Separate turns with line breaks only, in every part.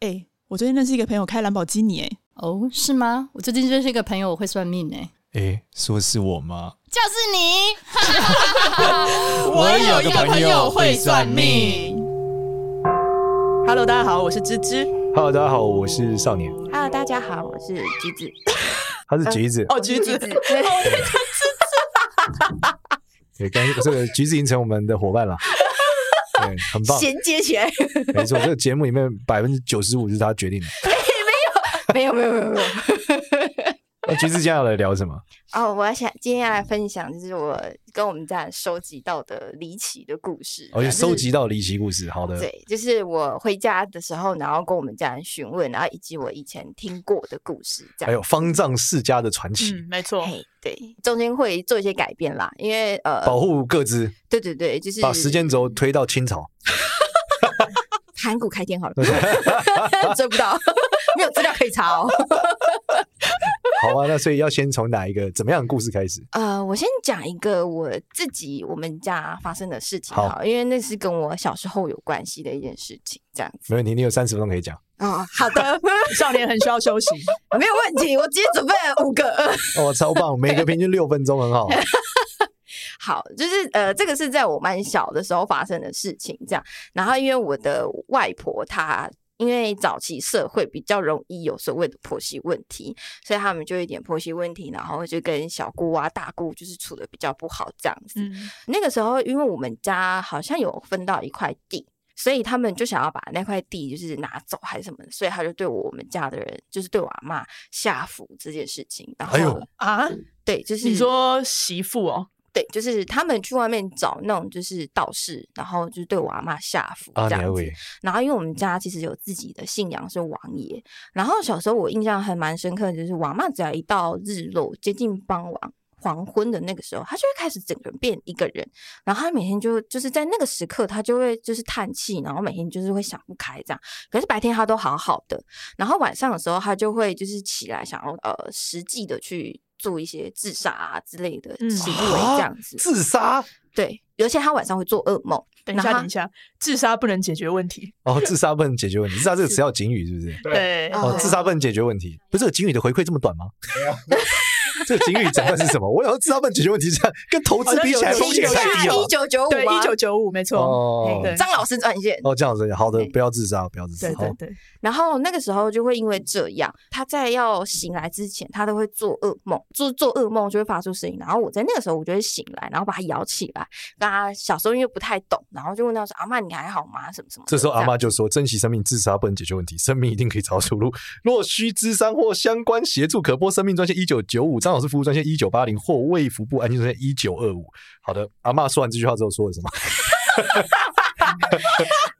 哎、欸，我最近认识一个朋友开兰博基尼，哎，
哦，是吗？我最近认识一个朋友，我会算命，哎，
哎，说是我吗？
就是你。
我有一个朋友会算命。Hello，大家好，我是芝芝。
Hello，大家好，我是少年。
Hello，大家好，我是橘子。
他是橘子，
哦，橘子，橘子。
对，刚这个橘子已经成我们的伙伴了。对，很棒，
衔接起来。
没错，这个节目里面百分之九十五是他决定的。
没有，没有，没有，没有，没有。
那橘子今天要来聊什么？
哦，我要想今天要来分享，就是我跟我们家人收集到的离奇的故事。
哦，就收集到离奇故事，好的。
对，就是我回家的时候，然后跟我们家人询问，然后以及我以前听过的故事，这样。
还有方丈世家的传奇，
嗯，没错。
嘿，对，中间会做一些改变啦，因为呃，
保护各自。
对对对，就是
把时间轴推到清朝。
盘古开天好了 追不到，没有资料可以查哦。
好啊，那所以要先从哪一个怎么样的故事开始？
呃，我先讲一个我自己我们家发生的事情好，好，因为那是跟我小时候有关系的一件事情，这样子。
没问题，你有三十分钟可以讲。
哦，好的，
少年很需要休息，
没有问题。我今天准备了五个，
哦，超棒，每个平均六分钟，很好。
好，就是呃，这个是在我蛮小的时候发生的事情，这样。然后因为我的外婆她。因为早期社会比较容易有所谓的婆媳问题，所以他们就有一点婆媳问题，然后就跟小姑啊、大姑就是处的比较不好这样子。嗯。那个时候，因为我们家好像有分到一块地，所以他们就想要把那块地就是拿走还是什么的，所以他就对我们家的人，就是对我阿妈下符这件事情。然
后
啊，
对，就是
你说媳妇哦。
对，就是他们去外面找那种就是道士，然后就是对我阿嬷下符这样子。然后因为我们家其实有自己的信仰是王爷，然后小时候我印象还蛮深刻的，就是我阿嬷只要一到日落接近傍晚黄昏的那个时候，他就会开始整个人变一个人，然后他每天就就是在那个时刻，他就会就是叹气，然后每天就是会想不开这样。可是白天他都好好的，然后晚上的时候他就会就是起来想要呃实际的去。做一些自杀啊之类的行为，这样子。
自杀？
对，而且他晚上会做噩梦。
等一下，等一下，自杀不能解决问题。
哦，自杀不能解决问题。自杀这个词要警语，是不是？
对。
哦，自杀不能解决问题。不是这个警语的回馈这么短吗？这个警语整段是什么？我想说，知道问解决问题这样跟投资比起来风险太低了。
一九九五，
对，一九九五，没错。
哦，
张老师专线。
哦，这样子，好的，不要自杀，不要自杀。
对对对。
然后那个时候就会因为这样，他在要醒来之前，他都会做噩梦，做做噩梦就会发出声音。然后我在那个时候，我就会醒来，然后把他摇起来。跟他小时候因为不太懂，然后就问他说：“阿妈，你还好吗？什么什么？”
这时候阿妈就说：“珍惜生命，自杀不能解决问题，生命一定可以找到出路。若需咨商或相关协助，可拨生命专线一九九五，张老师服务专线一九八零或卫福部安全专线一九二五。”好的，阿嬷说完这句话之后说了什么？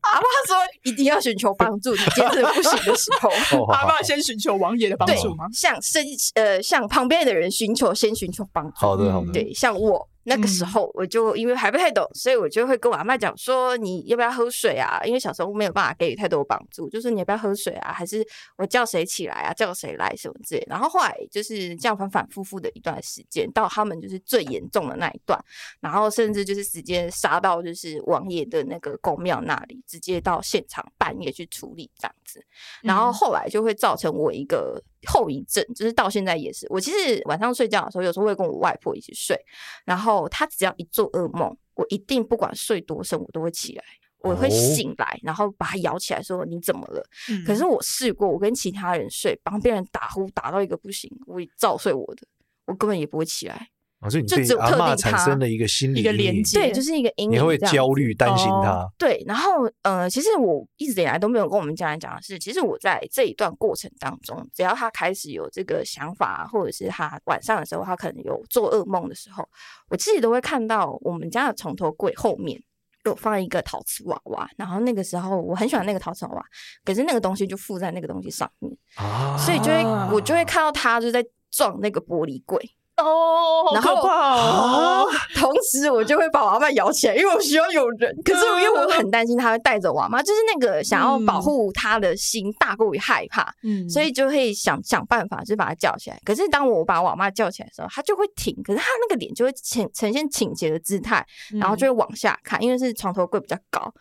阿妈说：“一定要寻求帮助，你坚持不行的时候，
阿妈先寻求王爷的帮助吗？
向身呃向旁边的人寻求，先寻求帮助。
好的，好的，
对，像我。”那个时候我就因为还不太懂，所以我就会跟我阿嬷讲说，你要不要喝水啊？因为小时候没有办法给予太多帮助，就是你要不要喝水啊？还是我叫谁起来啊？叫谁来什么之类。然后后来就是这样反反复复的一段时间，到他们就是最严重的那一段，然后甚至就是直接杀到就是王爷的那个宫庙那里，直接到现场半夜去处理这样子。然后后来就会造成我一个。后遗症就是到现在也是，我其实晚上睡觉的时候，有时候会跟我外婆一起睡，然后她只要一做噩梦，我一定不管睡多深，我都会起来，我会醒来，然后把她摇起来说，你怎么了？嗯。可是我试过，我跟其他人睡，帮别人打呼打到一个不行，我照睡我的，我根本也不会起来。
哦，所以你对阿嬷产生了一个心理
一个连接，
对，就是一个阴影。
你会焦虑、担心他。
哦。对，然后呃，其实我一直以来都没有跟我们家人讲的是，其实我在这一段过程当中，只要他开始有这个想法，或者是他晚上的时候，他可能有做噩梦的时候，我自己都会看到我们家的床头柜后面有放一个陶瓷娃娃，然后那个时候我很喜欢那个陶瓷娃娃，可是那个东西就附在那个东西上面啊，所以就会我就会看到他就在撞那个玻璃柜。
哦，好可怕哦！
同时，我就会把我阿嬷摇起来，因为我需要有人。可是，因为我很担心他会带着我阿嬷，就是那个想要保护他的心大过于害怕，嗯，所以就会想想办法，就是把他叫起来。可是，当我把我阿嬷叫起来的时候，他就会停，可是他那个脸就会呈呈现倾斜的姿态，然后就会往下看，因为是床头柜比较高。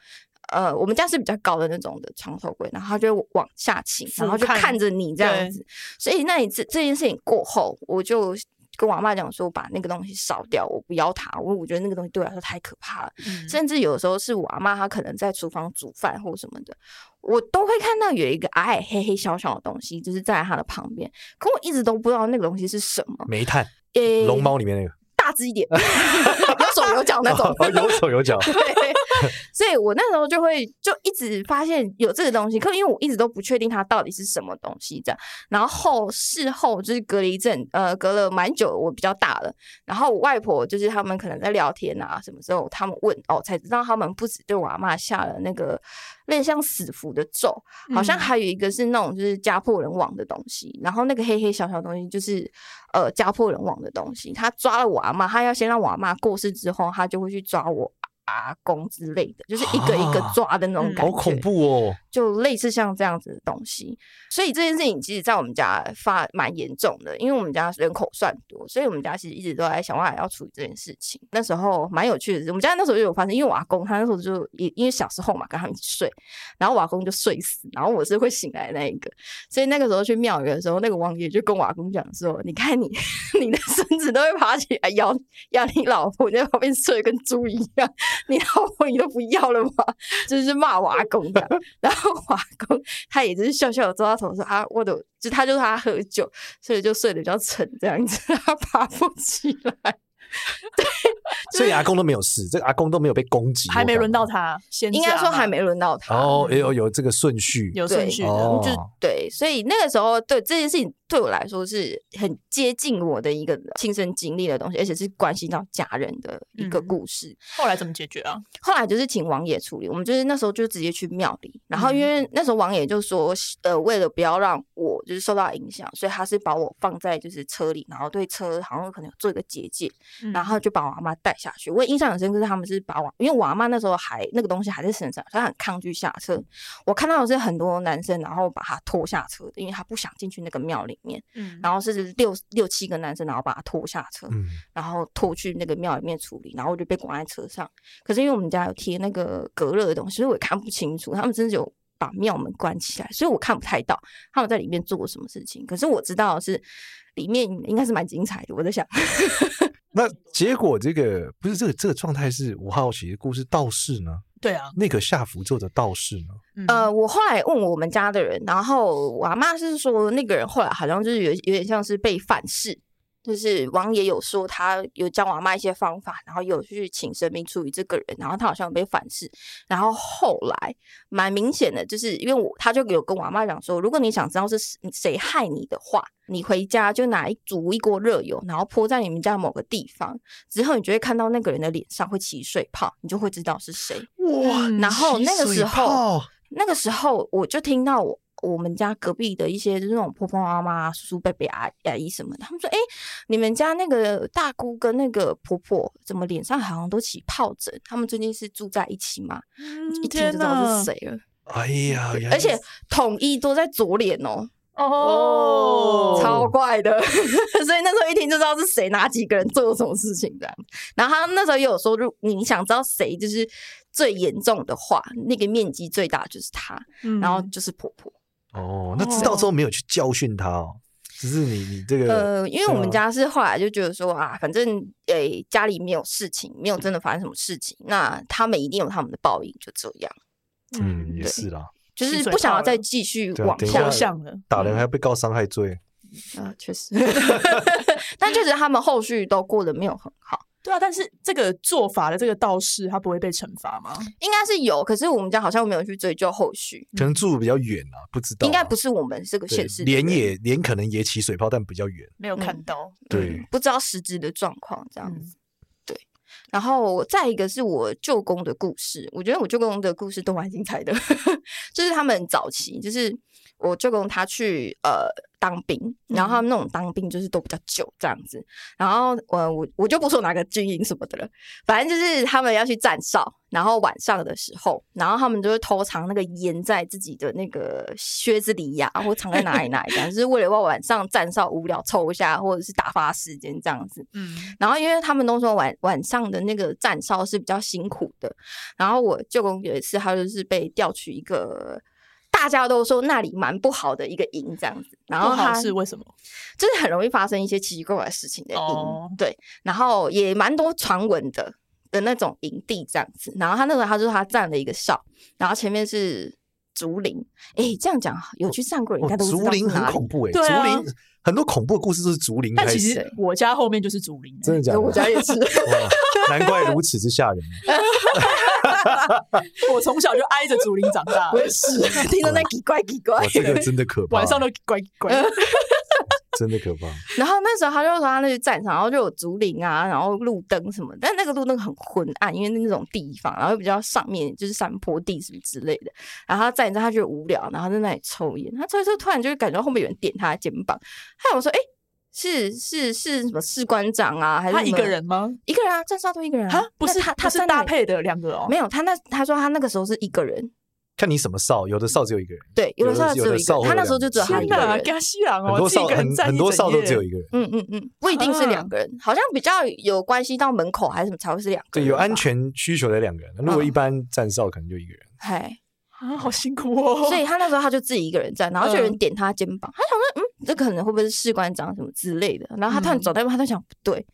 呃，我们家是比较高的那种的床头柜，然后他就会往下倾，然后就看着你这样子。所以那一次这件事情过后，我就跟我阿妈讲说，把那个东西烧掉，我不要它，我我觉得那个东西对我来说太可怕了。嗯、甚至有的时候是我阿妈她可能在厨房煮饭或什么的，我都会看到有一个矮矮黑黑小小的东西，就是在她的旁边，可我一直都不知道那个东西是什么。
煤炭，诶，龙猫里面那个。
大只一点，有 手有脚那种，
有手有脚。
对，所以我那时候就会就一直发现有这个东西，可因为我一直都不确定它到底是什么东西这样。然后事后就是隔了一阵，呃，隔了蛮久，我比较大了。然后我外婆就是他们可能在聊天啊，什么时候他们问哦，才知道他们不止对我阿妈下了那个。类似像死符的咒，好像还有一个是那种就是家破人亡的东西，嗯、然后那个黑黑小小东西就是呃家破人亡的东西。他抓了我阿妈，他要先让我阿妈过世之后，他就会去抓我。阿公之类的，就是一个一个抓的那种感觉，
好恐怖哦！
就类似像这样子的东西，所以这件事情其实，在我们家发蛮严重的，因为我们家人口算多，所以我们家其实一直都在想办法要处理这件事情。那时候蛮有趣的是，我们家那时候就有发生，因为我阿公他那时候就也因为小时候嘛，跟他们一起睡，然后我阿公就睡死，然后我是会醒来那一个，所以那个时候去庙里的时候，那个王爷就跟我阿公讲说：“你看你，你的孙子都会爬起来咬咬你老婆，你在旁边睡跟猪一样。”你老婆你都不要了吗？就是骂我阿公的，然后我阿公他也就是笑笑的坐他头说啊，我的就他就是他喝酒，所以就睡得比较沉这样子，他爬不起来。对，
所以阿公都没有事，这个阿公都没有被攻击，
还没轮到他，先
应该说还没轮到他。
哦，有有这个顺序，
有顺序的，
就对，所以那个时候对这件事情。对我来说是很接近我的一个亲身经历的东西，而且是关系到家人的一个故事。
嗯、后来怎么解决啊？
后来就是请王爷处理。我们就是那时候就直接去庙里，然后因为那时候王爷就说，呃，为了不要让我就是受到影响，所以他是把我放在就是车里，然后对车好像可能做一个结界，然后就把我阿妈带下去。我印象很深刻，是他们是把我，因为我阿妈那时候还那个东西还在身上，所以很抗拒下车。我看到的是很多男生，然后把他拖下车的，因为他不想进去那个庙里。面，嗯，然后是六六七个男生，然后把他拖下车，嗯，然后拖去那个庙里面处理，然后我就被关在车上。可是因为我们家有贴那个隔热的东西，所以我也看不清楚。他们真的有把庙门关起来，所以我看不太到他们在里面做了什么事情。可是我知道是里面应该是蛮精彩的。我在想，
那结果这个不是这个这个状态是我好奇的故事道士呢？
对啊，
那个下符咒的道士呢？
呃，我后来问我们家的人，然后我阿妈是说那个人后来好像就是有有点像是被反噬。就是王爷有说他有教我阿妈一些方法，然后有去请神明处理这个人，然后他好像有被反噬，然后后来蛮明显的，就是因为我他就有跟我阿妈讲说，如果你想知道是谁害你的话，你回家就拿一煮一锅热油，然后泼在你们家某个地方，之后你就会看到那个人的脸上会起水泡，你就会知道是谁。哇！然后那个时候，那个时候我就听到我。我们家隔壁的一些就是那种婆婆妈妈、叔叔伯伯、阿阿姨什么的，他们说：“哎，你们家那个大姑跟那个婆婆怎么脸上好像都起疱疹？他们最近是住在一起吗？”嗯、一听就知道是谁了。
哎呀，
而且统一都在左脸哦，哦，超怪的。所以那时候一听就知道是谁，哪几个人做了什么事情这样。然后他那时候也有说，如你想知道谁就是最严重的话，那个面积最大就是他，嗯、然后就是婆婆。
哦，那知道之后没有去教训他哦，只是你你这个
呃，因为我们家是后来就觉得说啊，反正诶、欸、家里没有事情，没有真的发生什么事情，那他们一定有他们的报应，就这样。
嗯，也是啦，
就是不想要再继续往下向了，
打人还要被告伤害罪。
啊，确实，但确实他们后续都过得没有很好。
对啊，但是这个做法的这个道士，他不会被惩罚吗？
应该是有，可是我们家好像没有去追究后续，
可能住比较远啊，不知道、啊。
应该不是我们这个县市，
脸也脸可能也起水泡，但比较远，
没有看到。
嗯、
对、
嗯，不知道实质的状况这样子。嗯、对，然后再一个是我舅公的故事，我觉得我舅公的故事都蛮精彩的，就是他们早期就是。我舅公他去呃当兵，然后他们那种当兵就是都比较久这样子。然后我我我就不说哪个军营什么的了，反正就是他们要去站哨，然后晚上的时候，然后他们就会偷藏那个烟在自己的那个靴子里呀，或藏在哪里哪里，就是为了晚上站哨无聊抽一下，或者是打发时间这样子。嗯，然后因为他们都说晚晚上的那个站哨是比较辛苦的，然后我舅公有一次他就是被调去一个。大家都说那里蛮不好的一个营这样子，然后他
是为什么？
就是很容易发生一些奇奇怪怪的事情的营，oh. 对，然后也蛮多传闻的的那种营地这样子。然后他那时候他说他站了一个哨，然后前面是竹林。哎、欸，这样讲有去上过人应该都。
竹林很恐怖哎、欸，啊、竹林很多恐怖的故事都是竹林。
但其实我家后面就是竹林、欸，
真的假的？
我家也是，
难怪如此之吓人。
我从小就挨着竹林长大，
我也是听到那奇怪奇怪，
这个真的可怕，
晚上都怪怪，
真的可怕。
然后那时候他就说他那去战场，然后就有竹林啊，然后路灯什么，但那个路灯很昏暗，因为那种地方，然后比较上面就是山坡地什么之类的。然后他站着，他觉得无聊，然后在那里抽烟。他抽一抽，突然就感觉后面有人点他的肩膀，他有说：“哎、欸。”是是是什么士官长啊？还是
他一个人吗？
一个人啊，站哨都一个人啊？
不是他，他是搭配的两个哦。
没有，他那他说他那个时候是一个人。
看你什么哨，有的哨只有一个人。
对，有的哨只有一个人。他那时候就只有他一个人。
很多哨很很多哨都只有一个人。
嗯嗯嗯，不一定是两个人，好像比较有关系到门口还是什么才会是两个人。
对，有安全需求的两个人。如果一般站哨，可能就一个人。
嗨。
啊，好辛苦哦！
所以他那时候他就自己一个人站，然后就有人点他肩膀，嗯、他想说，嗯，这可能会不会是士官长什么之类的？然后他突然走到一半，他就想，不对，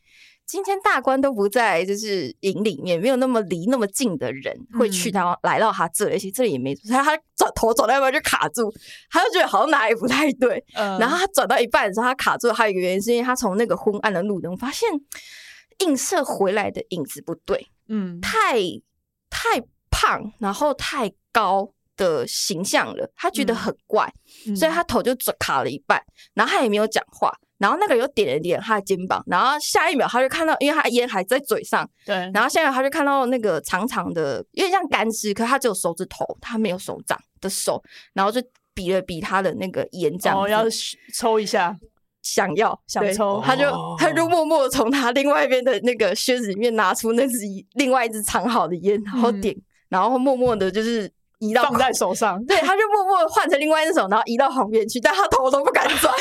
今天大官都不在，就是营里面，没有那么离那么近的人会去他、嗯、来到他这里，而且这里也没，他他转头走到一半就卡住，他就觉得好像哪里不太对。嗯、然后他转到一半的时候，他卡住，还有一个原因是因为他从那个昏暗的路灯发现映射回来的影子不对，嗯，太太胖，然后太高。的形象了，他觉得很怪，嗯、所以他头就转卡了一半，然后他也没有讲话，然后那个又点了点他的肩膀，然后下一秒他就看到，因为他烟还在嘴上，对，然后下一秒他就看到那个长长的，有点像干尸，可是他只有手指头，他没有手掌的手，然后就比了比他的那个烟，这样，哦，要
抽一下，
想要想抽，他就他就默默从他另外一边的那个靴子里面拿出那只另外一只藏好的烟，然后点，嗯、然后默默的就是。移到
放在手上，
对，他就默默换成另外一只手，然后移到旁边去，但他头都不敢转，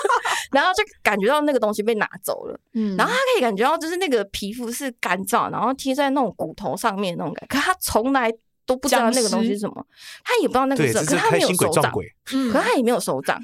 然后就感觉到那个东西被拿走了，嗯，然后他可以感觉到就是那个皮肤是干燥，然后贴在那种骨头上面那种感觉，可他从来都不知道那个东西是什么，他也不知道那个是什么，可是他没有手掌，嗯，可是他也没有手掌，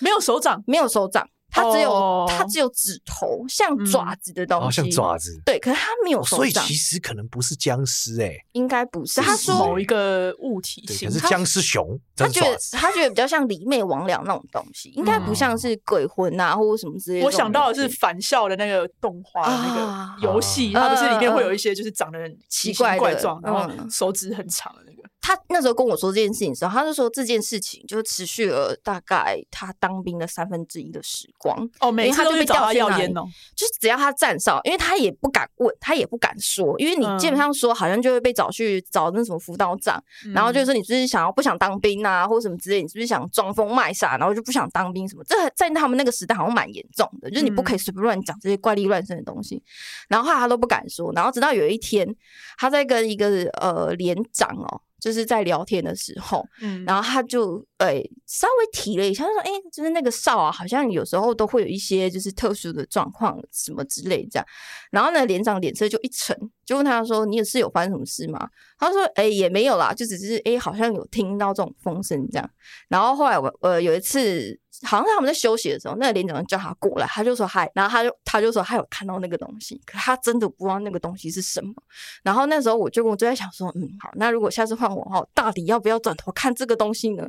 没有手掌，
没有手掌。它只有它只有指头，像爪子的东西，
像爪子。
对，可是它没有手掌，
所以其实可能不是僵尸哎，
应该不是。
他说某一个物体型，
可是僵尸熊。
他觉得他觉得比较像魑魅魍魉那种东西，应该不像是鬼魂啊或者什么之类的。
我想到的是返校的那个动画那个游戏，它不是里面会有一些就是长得很奇怪怪状，然后手指很长的那个。
他那时候跟我说这件事情的时候，他就说这件事情就持续了大概他当兵的三分之一的时光。
哦，每次都被找他要烟哦，
就是只要他站哨，因为他也不敢问，他也不敢说，因为你基本上说，好像就会被找去找那什么辅导长，嗯、然后就是说你是不是想要不想当兵啊，或者什么之类，你是不是想装疯卖傻，然后就不想当兵什么？这在他们那个时代好像蛮严重的，就是你不可以随便乱讲这些怪力乱神的东西。然后后来他都不敢说，然后直到有一天，他在跟一个呃连长哦。就是在聊天的时候，嗯，然后他就诶、欸、稍微提了一下，他说：“哎、欸，就是那个哨啊，好像有时候都会有一些就是特殊的状况什么之类这样。”然后呢，连长脸色就一沉，就问他说：“你也是有发生什么事吗？”他说：“诶、欸，也没有啦，就只是诶、欸，好像有听到这种风声这样。”然后后来我呃有一次。好像是他们在休息的时候，那个连长叫他过来，他就说嗨，然后他就他就说他有看到那个东西，可他真的不知道那个东西是什么。然后那时候我就我就在想说，嗯，好，那如果下次换我的话，到底要不要转头看这个东西呢？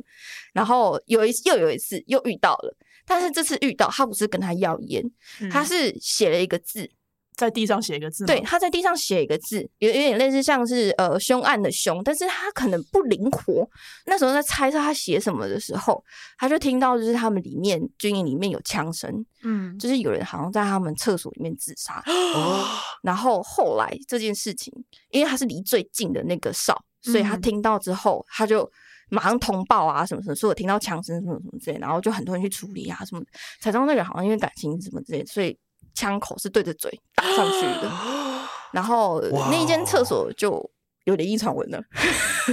然后有一又有一次又遇到了，但是这次遇到他不是跟他要烟，他是写了一个字。
在地上写一个字，
对，他在地上写一个字，有有点类似像是呃凶案的凶，但是他可能不灵活。那时候在猜测他写什么的时候，他就听到就是他们里面军营里面有枪声，嗯，就是有人好像在他们厕所里面自杀。哦，然后后来这件事情，因为他是离最近的那个哨，所以他听到之后，他就。马上通报啊什么什么，说我听到枪声什么什么之类，然后就很多人去处理啊什么，才知道那个好像因为感情什么之类，所以枪口是对着嘴打上去的，然后那一间厕所就有点异传闻了，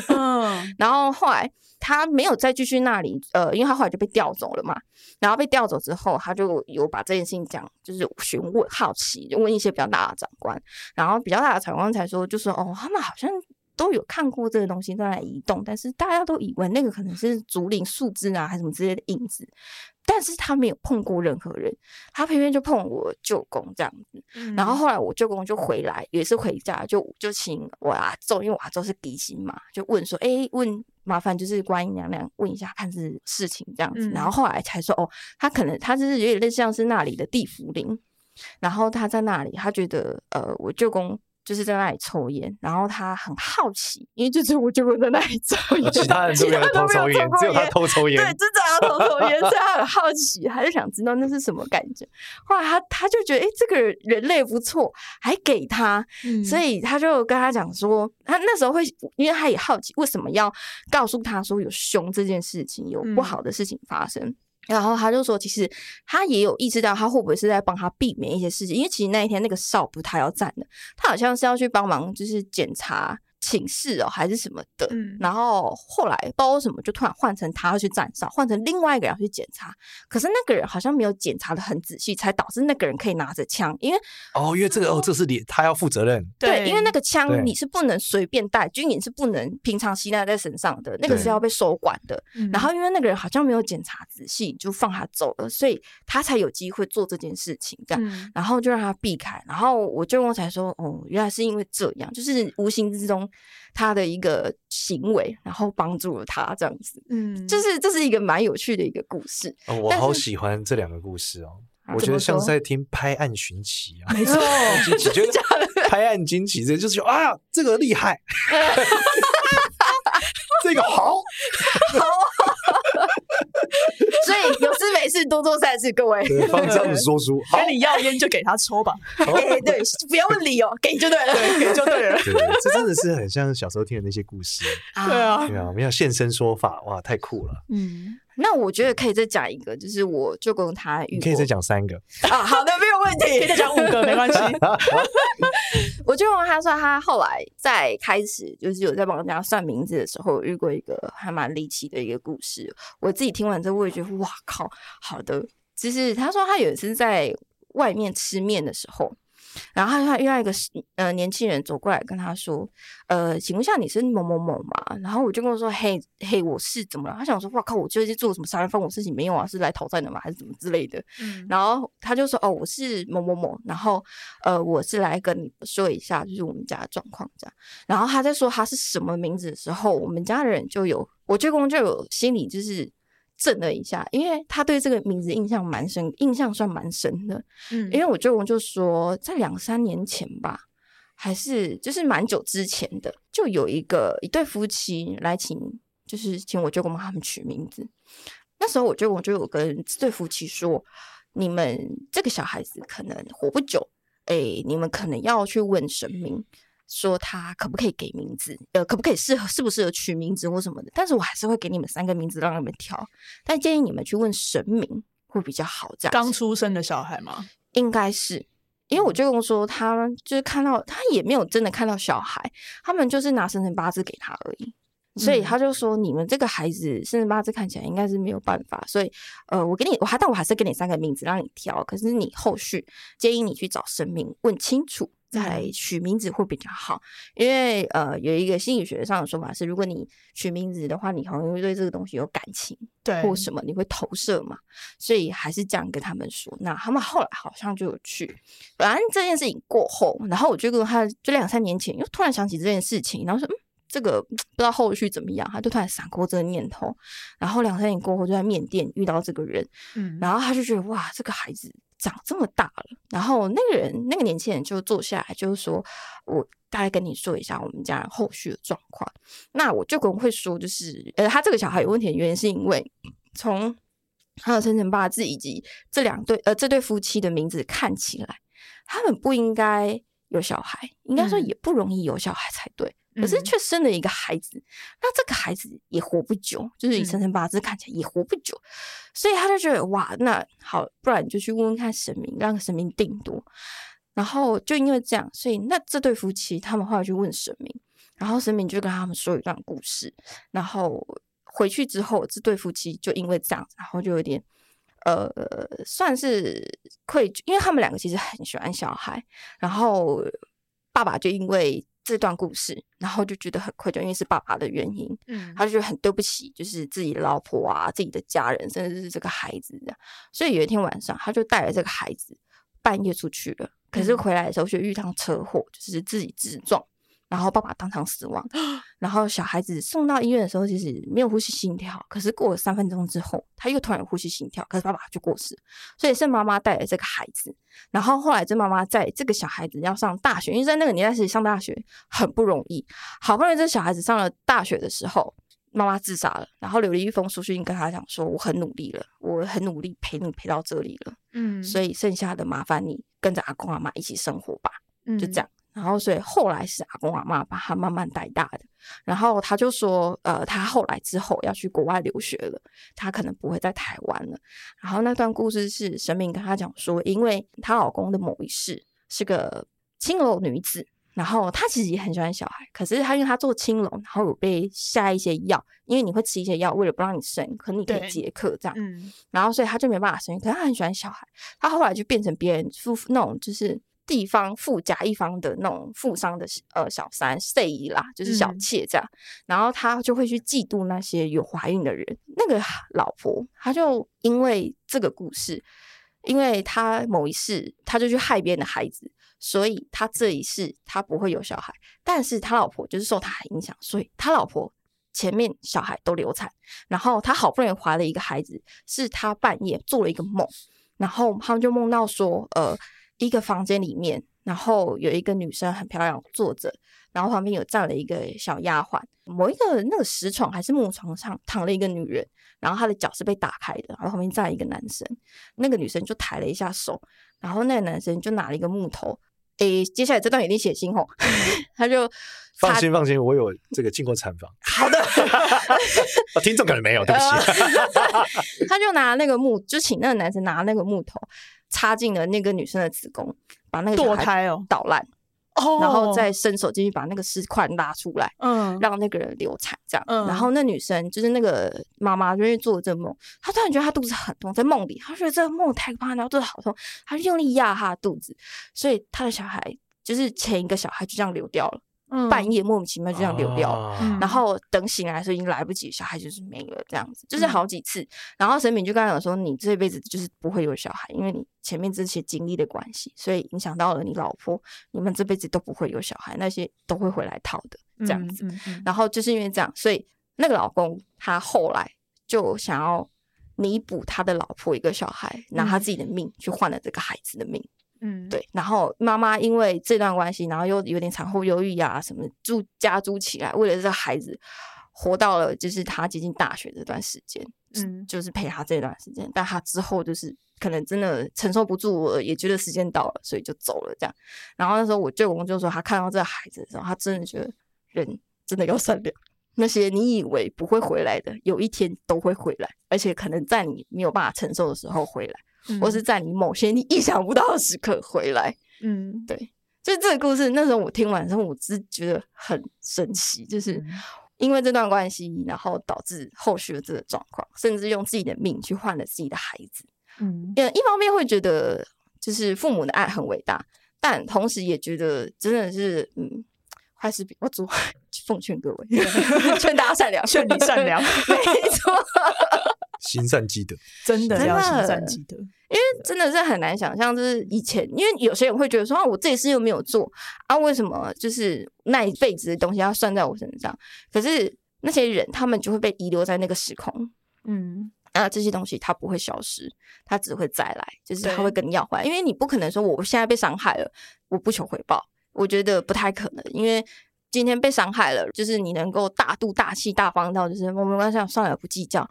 嗯，然后后来。他没有再继续那里，呃，因为他后来就被调走了嘛。然后被调走之后，他就有把这件事情讲，就是询问、好奇，就问一些比较大的长官。然后比较大的长官才说，就说哦，他们好像都有看过这个东西在那移动，但是大家都以为那个可能是竹林树枝啊，还是什么之类的影子。但是他没有碰过任何人，他偏偏就碰我舅公这样子。嗯、然后后来我舅公就回来，也是回家，就就请我阿祖，因为我阿祖是嫡亲嘛，就问说，哎，问麻烦就是观音娘娘问一下，看是事情这样子。嗯、然后后来才说，哦，他可能他就是有点类似像是那里的地府灵，然后他在那里，他觉得呃，我舅公。就是在那里抽烟，然后他很好奇，因为就只有我就会在那里抽烟，
其他人都没有偷抽烟，只有他偷抽烟。
对，就只有他偷抽烟，所以他很好奇，他就想知道那是什么感觉。后来他他就觉得，哎，这个人类不错，还给他，嗯、所以他就跟他讲说，他那时候会，因为他也好奇为什么要告诉他说有凶这件事情，有不好的事情发生。嗯然后他就说，其实他也有意识到，他会不会是在帮他避免一些事情？因为其实那一天那个哨不是他要站的，他好像是要去帮忙，就是检查。请示哦，还是什么的，嗯、然后后来不知道为什么就突然换成他要去站哨，换成另外一个人要去检查，可是那个人好像没有检查的很仔细，才导致那个人可以拿着枪，因为
哦，因为这个哦，这是你他要负责任，
对，对因为那个枪你是不能随便带，军营是不能平常携带在身上的，那个是要被收管的。然后因为那个人好像没有检查仔细，就放他走了，所以他才有机会做这件事情，这样，嗯、然后就让他避开。然后我舅公才说，哦，原来是因为这样，就是无形之中。他的一个行为，然后帮助了他这样子，嗯，就是这是一个蛮有趣的一个故事。
哦，我好喜欢这两个故事哦，我觉得像是在听拍案寻奇啊，
没错，
觉得拍案惊奇，这就是说啊，这个厉害，这个好，好。
所以有事多做善事，各位。
放这样子说书，
跟你要烟就给他抽吧。
对 对，不要问理由，给就对了，对给就对了。
这真的是很像小时候听的那些故事。
对啊，
对啊，我们要现身说法，哇，太酷了。
嗯。那我觉得可以再讲一个，就是我就跟他遇过，
你可以再讲三个
啊，好的，没有问题，
可以再讲五个，没关系。
我舅公他说他后来在开始就是有在帮人家算名字的时候，遇过一个还蛮离奇的一个故事。我自己听完之后，我也觉得哇靠，好的。就是他说他有一次在外面吃面的时候。然后他遇到一个呃年轻人走过来跟他说，呃，请问一下你是某某某嘛？然后我就跟我说，嘿嘿，我是怎么了？他想说，哇靠，我最近做什么杀人放火事情没有啊？是来讨债的吗？还是怎么之类的？嗯，然后他就说，哦，我是某某某，然后呃，我是来跟你说一下，就是我们家的状况这样。然后他在说他是什么名字的时候，我们家的人就有，我舅公就有心里就是。震了一下，因为他对这个名字印象蛮深，印象算蛮深的。嗯，因为我舅公就说，在两三年前吧，还是就是蛮久之前的，就有一个一对夫妻来请，就是请我舅公帮他们取名字。那时候我舅公就有跟这对夫妻说：“你们这个小孩子可能活不久，哎，你们可能要去问神明。”说他可不可以给名字？呃，可不可以适合适不适合取名字或什么的？但是我还是会给你们三个名字让你们挑，但建议你们去问神明会比较好。这样
刚出生的小孩吗？
应该是，因为我就跟我说他就是看到他也没有真的看到小孩，他们就是拿生辰八字给他而已，所以他就说你们这个孩子生辰八字看起来应该是没有办法，所以呃，我给你我还但我还是给你三个名字让你挑，可是你后续建议你去找神明问清楚。再取名字会比较好，因为呃，有一个心理学上的说法是，如果你取名字的话，你很容易对这个东西有感情，对，或什么你会投射嘛，所以还是这样跟他们说。那他们后来好像就有去，反正这件事情过后，然后我就跟他就两三年前又突然想起这件事情，然后说嗯，这个不知道后续怎么样，他就突然闪过这个念头，然后两三年过后就在缅甸遇到这个人，嗯，然后他就觉得哇，这个孩子。长这么大了，然后那个人那个年轻人就坐下来，就是说我大概跟你说一下我们家后续的状况。那我就可能会说，就是呃，他这个小孩有问题的原因是因为从他的生辰八字以及这两对呃这对夫妻的名字看起来，他们不应该有小孩，应该说也不容易有小孩才对。可是却生了一个孩子。那这个孩子也活不久，就是以生辰八字看起来也活不久，所以他就觉得哇，那好，不然你就去问问看神明，让神明定夺。然后就因为这样，所以那这对夫妻他们后来去问神明，然后神明就跟他们说一段故事。然后回去之后，这对夫妻就因为这样，然后就有点呃，算是愧疚，因为他们两个其实很喜欢小孩。然后爸爸就因为这段故事，然后就觉得很愧疚，因为是爸爸的原因，嗯，他就觉得很对不起，就是自己的老婆啊、自己的家人，甚至是这个孩子这样。所以有一天晚上，他就带了这个孩子半夜出去了。可是回来的时候却遇上车祸，就是自己自撞，然后爸爸当场死亡。然后小孩子送到医院的时候，其实没有呼吸心跳。可是过了三分钟之后，他又突然呼吸心跳，可是爸爸就过世。所以是妈妈带了这个孩子。然后后来这妈妈在这个小孩子要上大学，因为在那个年代是上大学很不容易。好不容易这小孩子上了大学的时候，妈妈自杀了，然后留了一封书信跟他讲说：“我很努力了，我很努力陪你陪到这里了，嗯，所以剩下的麻烦你跟着阿公阿妈一起生活吧。”嗯，就这样。然后所以后来是阿公阿妈把他慢慢带大的。然后他就说：“呃，他后来之后要去国外留学了，他可能不会在台湾了。”然后那段故事是神明跟他讲说，因为她老公的某一世是个青楼女子。然后她其实也很喜欢小孩，可是她因为她做青楼，然后有被下一些药，因为你会吃一些药，为了不让你生，可能你可以解渴这样。嗯，然后所以他就没办法生育。可是他很喜欢小孩，他后来就变成别人富那种就是地方富甲一方的那种富商的呃小三岁姨啦，就是小妾这样。嗯，然后他就会去嫉妒那些有怀孕的人。那个老婆，他就因为这个故事，因为他某一世，他就去害别人的孩子。所以他这一世他不会有小孩，但是他老婆就是受他影响，所以他老婆前面小孩都流产，然后他好不容易怀了一个孩子，是他半夜做了一个梦，然后他们就梦到说，呃，一个房间里面，然后有一个女生很漂亮坐着，然后旁边有站了一个小丫鬟，某一个那个石床还是木床上躺了一个女人，然后她的脚是被打开的，然后旁边站了一个男生，那个女生就抬了一下手，然后那个男生就拿了一个木头。诶，接下来这段有点血腥吼，他就
放心放心，我有这个进过产房。
好的，
听众可能没有，对不起。
他就拿那个木，就请那个男生拿那个木头插进了那个女生的子宫，把那个堕胎哦捣烂。然后再伸手进去把那个尸块拉出来，嗯，让那个人流产这样。嗯，然后那女生就是那个妈妈，因为做了这个梦，她突然觉得她肚子很痛，在梦里，她觉得这个梦太可怕，然后肚子好痛，她就用力压她的肚子，所以她的小孩就是前一个小孩就这样流掉了。嗯、半夜莫名其妙就这样流掉了，嗯、然后等醒来的时候已经来不及，小孩就是没了，这样子就是好几次。嗯、然后神明就跟他讲说：“你这辈子就是不会有小孩，因为你前面这些经历的关系，所以影响到了你老婆，你们这辈子都不会有小孩，那些都会回来讨的这样子。嗯嗯嗯、然后就是因为这样，所以那个老公他后来就想要弥补他的老婆一个小孩，拿他自己的命去换了这个孩子的命。”嗯，对，然后妈妈因为这段关系，然后又有点产后忧郁啊什么，住加租起来，为了这个孩子活到了就是他接近大学这段时间，嗯，就是陪他这段时间，但他之后就是可能真的承受不住了，也觉得时间到了，所以就走了这样。然后那时候我舅公就说，他看到这个孩子的时候，他真的觉得人真的要善良，那些你以为不会回来的，有一天都会回来，而且可能在你没有办法承受的时候回来。或是在你某些你意想不到的时刻回来，嗯，对，就这个故事，那时候我听完之后，我只是觉得很神奇，就是。因为这段关系，然后导致后续的这个状况，甚至用自己的命去换了自己的孩子，嗯，一方面会觉得就是父母的爱很伟大，但同时也觉得真的是，嗯，还是比较做，奉劝各位 劝大家善良，
劝你善良，没错。
行善积德，
真的要行善积德，
因为真的是很难想象，就是以前，因为有些人会觉得说啊，我这事又没有做啊，为什么就是那一辈子的东西要算在我身上？可是那些人，他们就会被遗留在那个时空，嗯，啊，这些东西它不会消失，它只会再来，就是他会跟你要回来，因为你不可能说我现在被伤害了，我不求回报，我觉得不太可能，因为今天被伤害了，就是你能够大度大气大方到就是我没关系，算了，不计较。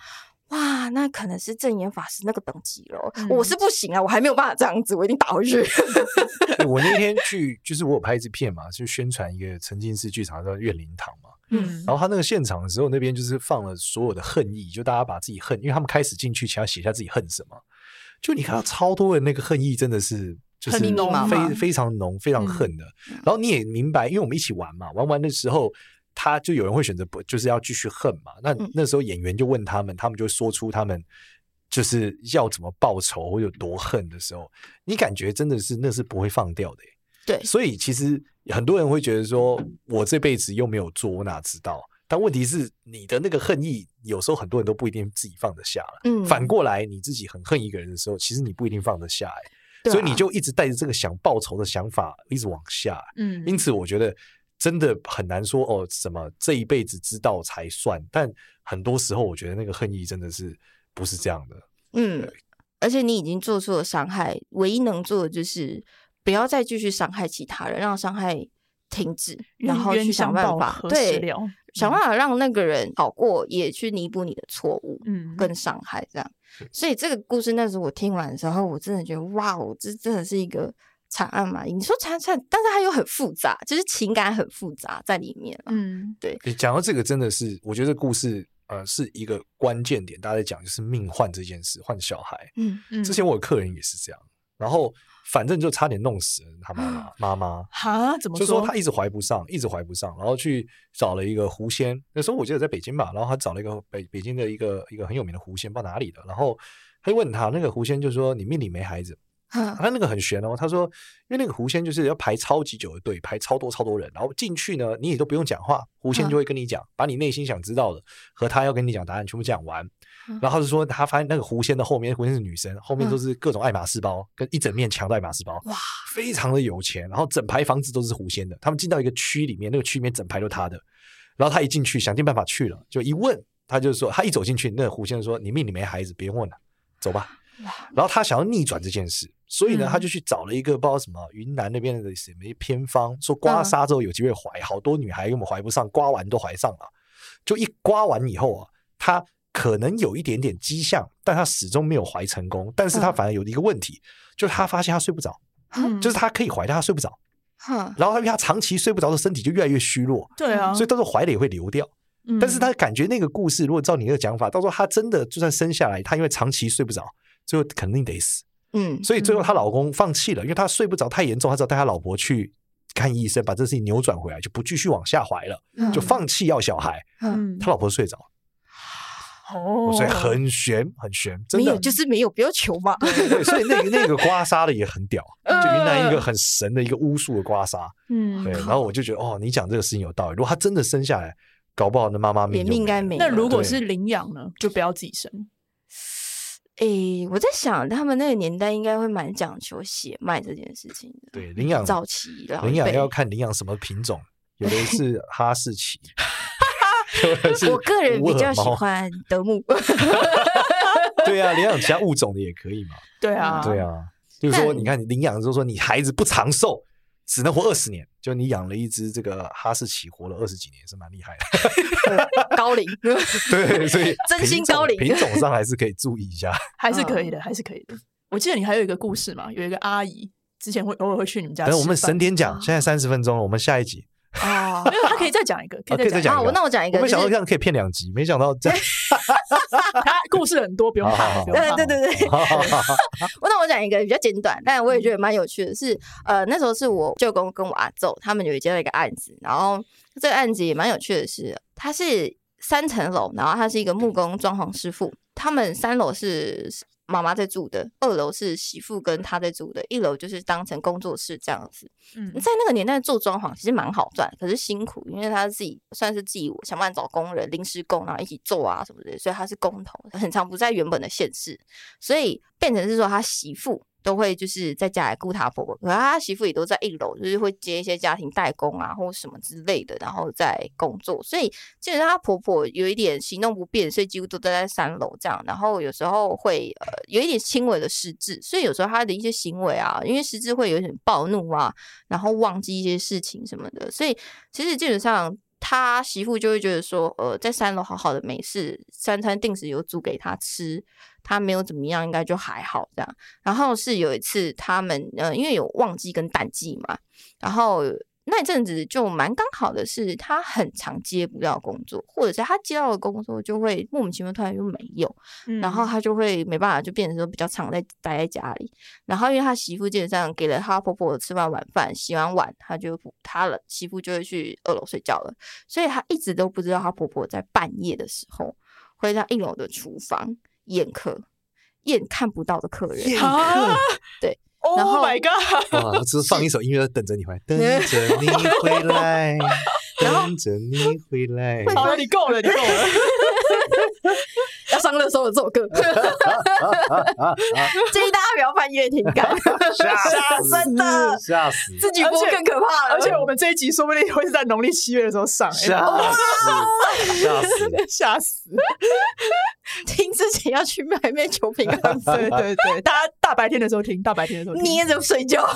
哇，那可能是证严法师那个等级了。
嗯、
我是不行啊，我还没有办法这样子，我一定打回去。
我那天去，就是我有拍一支片嘛，就宣传一个沉浸式剧场叫怨灵堂嘛。嗯，然后他那个现场的时候，那边就是放了所有的恨意，就大家把自己恨，因为他们开始进去前要写下自己恨什么。就你看到超多的那个恨意，真的是就是非非常浓、非常恨的。嗯、然后你也明白，因为我们一起玩嘛，玩完的时候。他就有人会选择不，就是要继续恨嘛。那那时候演员就问他们，他们就说出他们就是要怎么报仇或有多恨的时候，你感觉真的是那是不会放掉的。
对，
所以其实很多人会觉得说，我这辈子又没有做，我哪知道？但问题是，你的那个恨意，有时候很多人都不一定自己放得下了。嗯，反过来你自己很恨一个人的时候，其实你不一定放得下。哎，所以你就一直带着这个想报仇的想法一直往下。嗯，因此我觉得。真的很难说哦，什么这一辈子知道才算？但很多时候，我觉得那个恨意真的是不是这样的。
嗯，而且你已经做出了伤害，唯一能做的就是不要再继续伤害其他人，让伤害停止，然后去想办法对，想办法让那个人好过，也去弥补你的错误，嗯，跟伤害这样。所以这个故事那时候我听完的时候，我真的觉得哇哦，这真的是一个。惨案嘛，你说惨惨，但是它又很复杂，就是情感很复杂在里面。嗯，对。
讲到这个，真的是我觉得这故事呃是一个关键点，大家在讲就是命换这件事，换小孩。嗯嗯。之前我有客人也是这样，然后反正就差点弄死了他妈妈妈妈。
哈？怎么说？
就说他一直怀不上，一直怀不上，然后去找了一个狐仙。那时候我记得在北京吧，然后他找了一个北北京的一个一个很有名的狐仙，不知道哪里的。然后他就问他，那个狐仙就说：“你命里没孩子。”他那个很玄哦，他说，因为那个狐仙就是要排超级久的队，排超多超多人，然后进去呢，你也都不用讲话，狐仙就会跟你讲，把你内心想知道的和他要跟你讲答案全部讲完。然后他就说，他发现那个狐仙的后面，狐仙是女生，后面都是各种爱马仕包，跟一整面墙的爱马仕包，哇，非常的有钱。然后整排房子都是狐仙的，他们进到一个区里面，那个区里面整排都他的。然后他一进去，想尽办法去了，就一问，他就说，他一走进去，那个狐仙说，你命里没孩子，别问了，走吧。然后他想要逆转这件事，所以呢，他就去找了一个不知道什么云南那边的什么偏方，说刮痧之后有机会怀，好多女孩根本怀不上，刮完都怀上了。就一刮完以后啊，他可能有一点点迹象，但他始终没有怀成功。但是他反而有一个问题，就是他发现他睡不着，就是他可以怀，但他睡不着。然后他因为他长期睡不着的身体就越来越虚弱，
对啊，
所以到时候怀了也会流掉。但是他感觉那个故事，如果照你的讲法，到时候他真的就算生下来，他因为长期睡不着。最后肯定得死，嗯，所以最后她老公放弃了，因为他睡不着太严重，他只好带他老婆去看医生，把这事情扭转回来，就不继续往下怀了，就放弃要小孩。嗯，他老婆睡着，哦，所以很悬很悬，真的
就是没有，不要求嘛。
所以那个那个刮痧的也很屌，就云南一个很神的一个巫术的刮痧，嗯，对。然后我就觉得哦，你讲这个事情有道理。如果他真的生下来，搞不好那妈妈命应该没。
那如果是领养呢，就不要自己生。
诶、欸，我在想，他们那个年代应该会蛮讲求血脉这件事情的。
对，领养
早期
领养要看领养什么品种，有的 是哈士奇，
我个人比较喜欢德牧。
对啊，领养其他物种的也可以嘛。
对啊，
对啊，就是说，你看你领养就是说你孩子不长寿。只能活二十年，就你养了一只这个哈士奇，活了二十几年，是蛮厉害
的。高龄，
对，所以
真心高龄，
品种上还是可以注意一下，
还是可以的，还是可以的。我记得你还有一个故事嘛，有一个阿姨之前会偶尔会去你们家。
等我们省点讲，现在三十分钟了，我们下一集。
哦，没有，他可以再讲一个，可以再讲。
好，那我讲一个。
没想到这样可以骗两集，没想到这样。
他故事很多，不用怕。
对对对对。那我讲一个比较简短，但我也觉得蛮有趣的是，呃，那时候是我舅公跟我阿舅他们有接到一个案子，然后这个案子也蛮有趣的是，他是三层楼，然后他是一个木工装潢师傅，他们三楼是。妈妈在住的，二楼是媳妇跟她在住的，一楼就是当成工作室这样子。嗯，在那个年代做装潢其实蛮好赚，可是辛苦，因为他自己算是自己想办法找工人、临时工，然后一起做啊什么的，所以他是工头，很常不在原本的县市，所以变成是说他媳妇。都会就是在家里顾他婆婆，可他媳妇也都在一楼，就是会接一些家庭代工啊，或什么之类的，然后在工作。所以基本上他婆婆有一点行动不便，所以几乎都待在三楼这样。然后有时候会呃有一点轻微的失智，所以有时候他的一些行为啊，因为失智会有点暴怒啊，然后忘记一些事情什么的。所以其实基本上他媳妇就会觉得说，呃，在三楼好好的没事，三餐定时有煮给他吃，他没有怎么样，应该就还好这样。然后是有一次他们呃，因为有旺季跟淡季嘛，然后。那阵子就蛮刚好的是，他很常接不到工作，或者是他接到的工作就会莫名其妙突然就没有，嗯、然后他就会没办法，就变成说比较常在待在家里。然后因为他媳妇基本上给了他婆婆吃完晚饭、洗完碗，他就他了媳妇就会去二楼睡觉了，所以他一直都不知道他婆婆在半夜的时候会在一楼的厨房宴客，宴看不到的客人，宴客 对。然后
Oh my God！
哇，只是放一首音乐等着你回来，等着你回来，等着你回来。
好了，你够了，你够了。
要上热搜的这首歌，建议大家不要半夜听，干吓死，真的吓死，自己播更可怕了。
而且我们这一集说不定会是在农历七月的时候上，
吓死，吓死，
吓死！
听之前要去买枚求平安，
对对对，大家大白天的时候听，大白天的时候
捏着睡觉。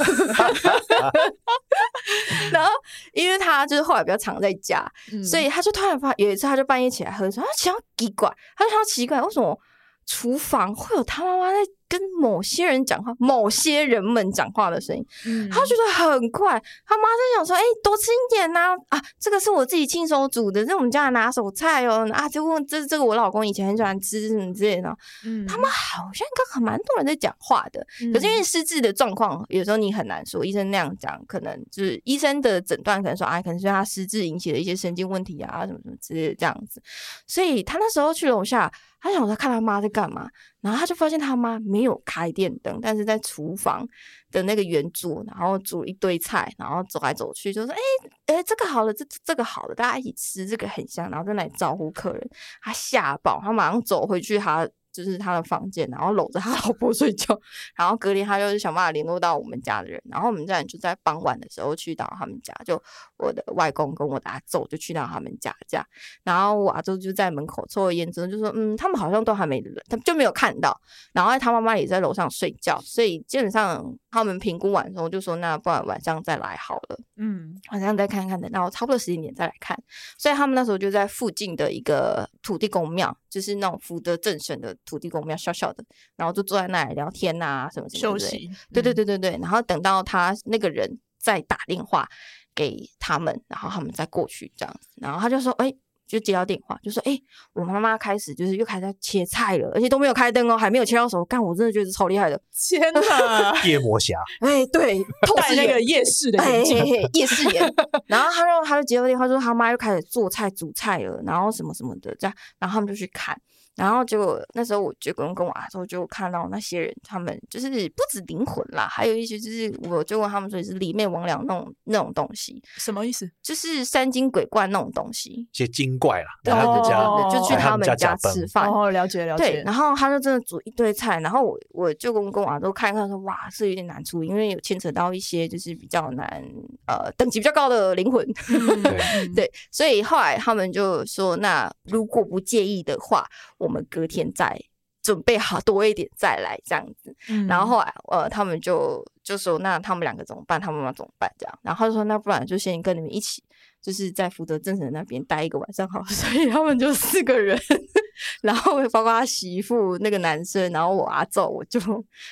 然后，因为他就是后来比较常在家，所以他就突然发有一次，他就半夜起来喝说，他想要奇怪，他就想要奇怪，为什么厨房会有他妈妈在？跟某些人讲话，某些人们讲话的声音，嗯、他觉得很怪。他妈在想说：“哎、欸，多吃一点呐、啊！啊，这个是我自己亲手煮的，是我们家的拿手菜哦。啊，这个这这个我老公以前很喜欢吃什么之类的。嗯，他妈好像跟很蛮多人在讲话的，嗯、可是因为失智的状况，有时候你很难说。医生那样讲，可能就是医生的诊断，可能说啊，可能是他失智引起的一些神经问题啊，什么什么之类的这样子。所以他那时候去楼下。他想在看他妈在干嘛，然后他就发现他妈没有开电灯，但是在厨房的那个圆桌，然后煮一堆菜，然后走来走去，就说：“哎、欸、哎、这个好了，这这个好了，大家一起吃，这个很香。”然后在来招呼客人，他吓爆，他马上走回去他。就是他的房间，然后搂着他老婆睡觉，然后隔天他就是想办法联络到我们家的人，然后我们家人就在傍晚的时候去到他们家，就我的外公跟我的阿祖就去到他们家这样，然后我阿祖就在门口抽了烟之后就说，嗯，他们好像都还没人，他就没有看到，然后他妈妈也在楼上睡觉，所以基本上他们评估完之后就说，那不然晚上再来好了，嗯，晚上再看看的，然后差不多十一点再来看，所以他们那时候就在附近的一个土地公庙，就是那种福德正神的。土地公庙小小的，然后就坐在那里聊天啊，什么什么的。休息。对对对对对。然后等到他那个人再打电话给他们，然后他们再过去这样子。然后他就说：“哎，就接到电话，就说：哎，我妈妈开始就是又开始在切菜了，而且都没有开灯哦，还没有切到手。干，我真的觉得超厉害的。天哪！
夜魔侠。
哎，对，
戴那个夜视的眼镜，
夜视眼。然后他就他就接到电话说，他妈又开始做菜煮菜了，然后什么什么的这样。然后他们就去看。”然后结果那时候我就跟跟我阿叔就看到那些人，他们就是不止灵魂啦，还有一些就是我就问他们说是魑魅魍魉那种那种东西，
什么意思？
就是三精鬼怪那种东西，
一些精怪啦。
对，他们家就去他们家吃饭。
哦，了解了解。
对，然后他就真的煮一堆菜，然后我我就跟跟我阿叔看一看说，哇，是有点难处理，因为有牵扯到一些就是比较难呃等级比较高的灵魂。对对，所以后来他们就说，那如果不介意的话。我们隔天再准备好多一点再来这样子，嗯、然后后来呃，他们就就说那他们两个怎么办？他们妈妈怎么办？这样，然后就说那不然就先跟你们一起，就是在福德正神那边待一个晚上好。所以他们就四个人，然后包括他媳妇那个男生，然后我阿昼，我就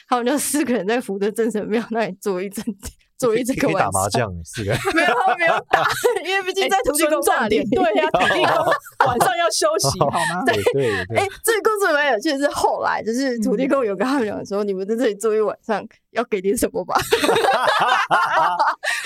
他们就四个人在福德正神庙那里坐一整天。做一整个晚上，
打麻将是的，
没有没有打，因为毕竟在土地公那里，
对呀，土地公 晚上要休息，好吗？
对对。
哎，这个故事蛮有趣，是后来就是土地公有跟他们讲说，你们在这里坐一晚上，要给点什么吧？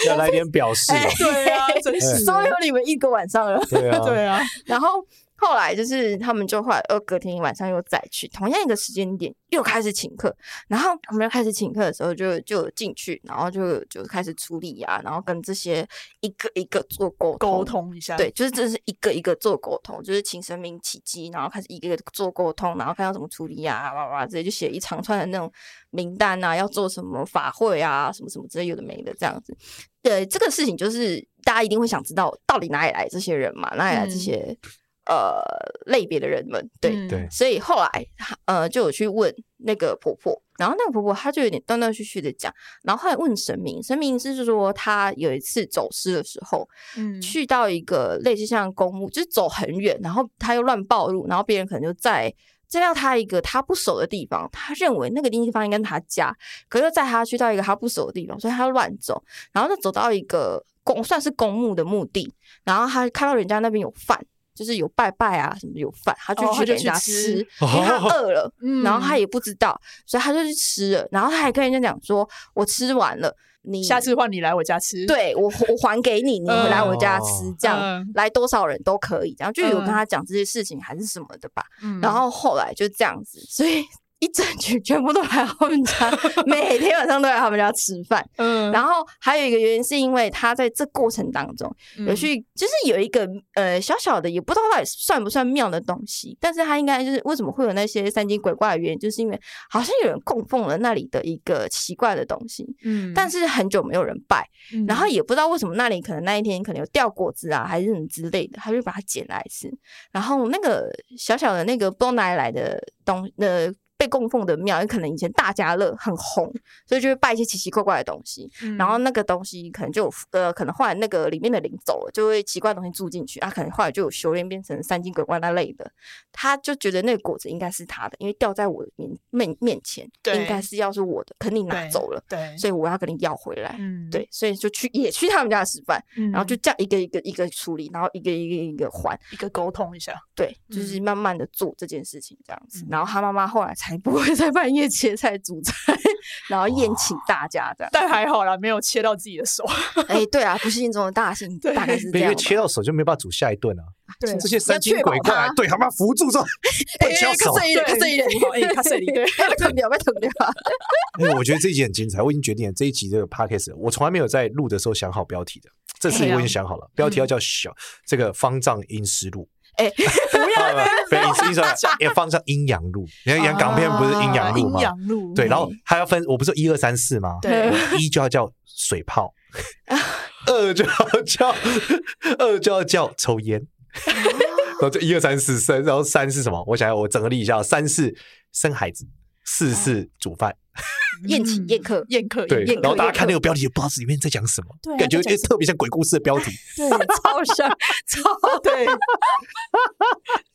要来点表示，
对啊，真是
收留你们一个晚上了，
对啊，
对啊，
然后。后来就是他们就后来，呃，隔天晚上又再去同样一个时间点，又开始请客。然后我们要开始请客的时候就，就就进去，然后就就开始处理啊，然后跟这些一个一个做沟
沟通一下。
对，就是这是一个一个做沟通，就是请神明起乩，然后开始一个一个做沟通，然后看要怎么处理啊，哇哇，直接就写一长串的那种名单啊，要做什么法会啊，什么什么之类有的没的这样子。对，这个事情就是大家一定会想知道，到底哪里来这些人嘛？哪里来这些？嗯呃，类别的人们，对对，嗯、所以后来呃就有去问那个婆婆，然后那个婆婆她就有点断断续续的讲，然后后来问神明，神明是说她有一次走失的时候，嗯，去到一个类似像公墓，就是走很远，然后她又乱暴露，然后别人可能就在见到她一个她不熟的地方，她认为那个地方应该是她家，可是在她去到一个她不熟的地方，所以她乱走，然后就走到一个公算是公墓的墓地，然后她看到人家那边有饭。就是有拜拜啊，什么有饭，他就去给人家吃，哦、因为他饿了，哦、然后他也不知道，嗯、所以他就去吃了。然后他还跟人家讲说：“我吃完了，你
下次换你来我家吃，
对我我还给你，你回来我家吃，嗯、这样、嗯、来多少人都可以。”然后就有跟他讲这些事情还是什么的吧。嗯、然后后来就这样子，所以。一整群全部都来他们家，每天晚上都来他们家吃饭。嗯，然后还有一个原因是因为他在这过程当中有去，就是有一个呃小小的，也不知道到底算不算庙的东西，但是他应该就是为什么会有那些三精鬼怪的原因，就是因为好像有人供奉了那里的一个奇怪的东西。嗯，但是很久没有人拜，然后也不知道为什么那里可能那一天可能有掉果子啊，还是什么之类的，他就把它捡来吃。然后那个小小的那个不知道哪里来的东呃。被供奉的庙，有可能以前大家乐很红，所以就会拜一些奇奇怪怪的东西。嗯、然后那个东西可能就呃，可能后来那个里面的灵走了，就会奇怪的东西住进去啊，可能后来就有修炼变成三精鬼怪那类的。他就觉得那个果子应该是他的，因为掉在我的面面面前，对应该是要是我的，肯定拿走了。对，对所以我要跟你要回来。嗯，对，所以就去也去他们家吃饭，嗯、然后就这样一个一个一个处理，然后一个一个一个还，
一个沟通一下。
对，就是慢慢的做这件事情这样子。嗯、然后他妈妈后来才。不会在半夜切菜煮菜，然后宴请大家这样，
但还好啦，没有切到自己的手。
哎，对啊，不幸中的大幸，大概是这样。
因为切到手就没办法煮下一顿啊。对，这些三精鬼怪，对，他妈扶住说，不要手，
对，这一点，哎，他这里，对，
疼掉，疼掉。
因为我觉得这一集很精彩，我已经决定了这一集这个 podcast，我从来没有在录的时候想好标题的，这次我已经想好了，标题要叫小这个方丈阴尸路。
哎，不要！
不要，意思说也放上阴阳路。你看，演港片不是阴阳路吗？阴阳路。对，然后还要分，我不是一二三四吗？对，一就要叫水泡，二就要叫 二就要叫抽烟，然后就一二三四三，然后三是什么？我想要我整个理一下，三是生孩子，四是煮饭。
宴请宴客，
宴客
对，然后大家看那个标题，不知道里面在讲什么，感觉特别像鬼故事的标题，
对，超像，超对，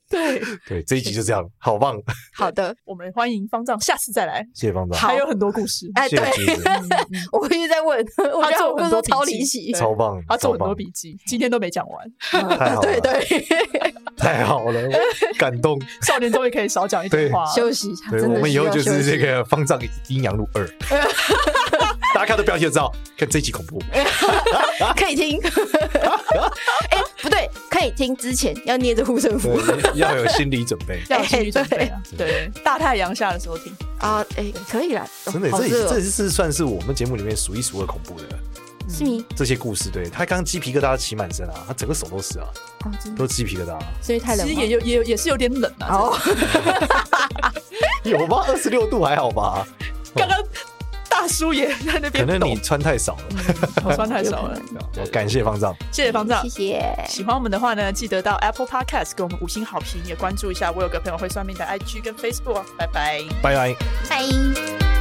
对。
对，这一集就这样，好棒。
好的，
我们欢迎方丈下次再来，
谢谢方丈，
还有很多故事，
哎，对，我一直在问，
他做很多超离
奇，超棒，
他做很多笔记，今天都没讲完，
对对，
太好了，感动，
少年终于可以少讲一句话，
休息一下，
对，我们以后就是这个方丈阴阳路二，大家看到标题就知道，看这集恐怖，
可以听。哎，不对，可以听之前要捏着护身符，
要有心理准备，
要有心理准备啊。对，大太阳下的时候听。
啊，哎，可以啦。
真的，这这是算是我们节目里面数一数二恐怖的，
是吗？
这些故事，对他刚刚鸡皮疙瘩起满身啊，他整个手都是啊，都鸡皮疙瘩，
所以太冷，
其实也有也也是有点冷啊。哦，
有吗？二十六度还好吧？
刚刚。大叔也在那边，
可能你穿太少了，
我穿太少了。
我感谢方丈，
谢谢方丈，
谢谢。
喜欢我们的话呢，记得到 Apple Podcast 给我们五星好评，也关注一下我有个朋友会算命的 IG 跟 Facebook。拜拜，
拜拜，
拜。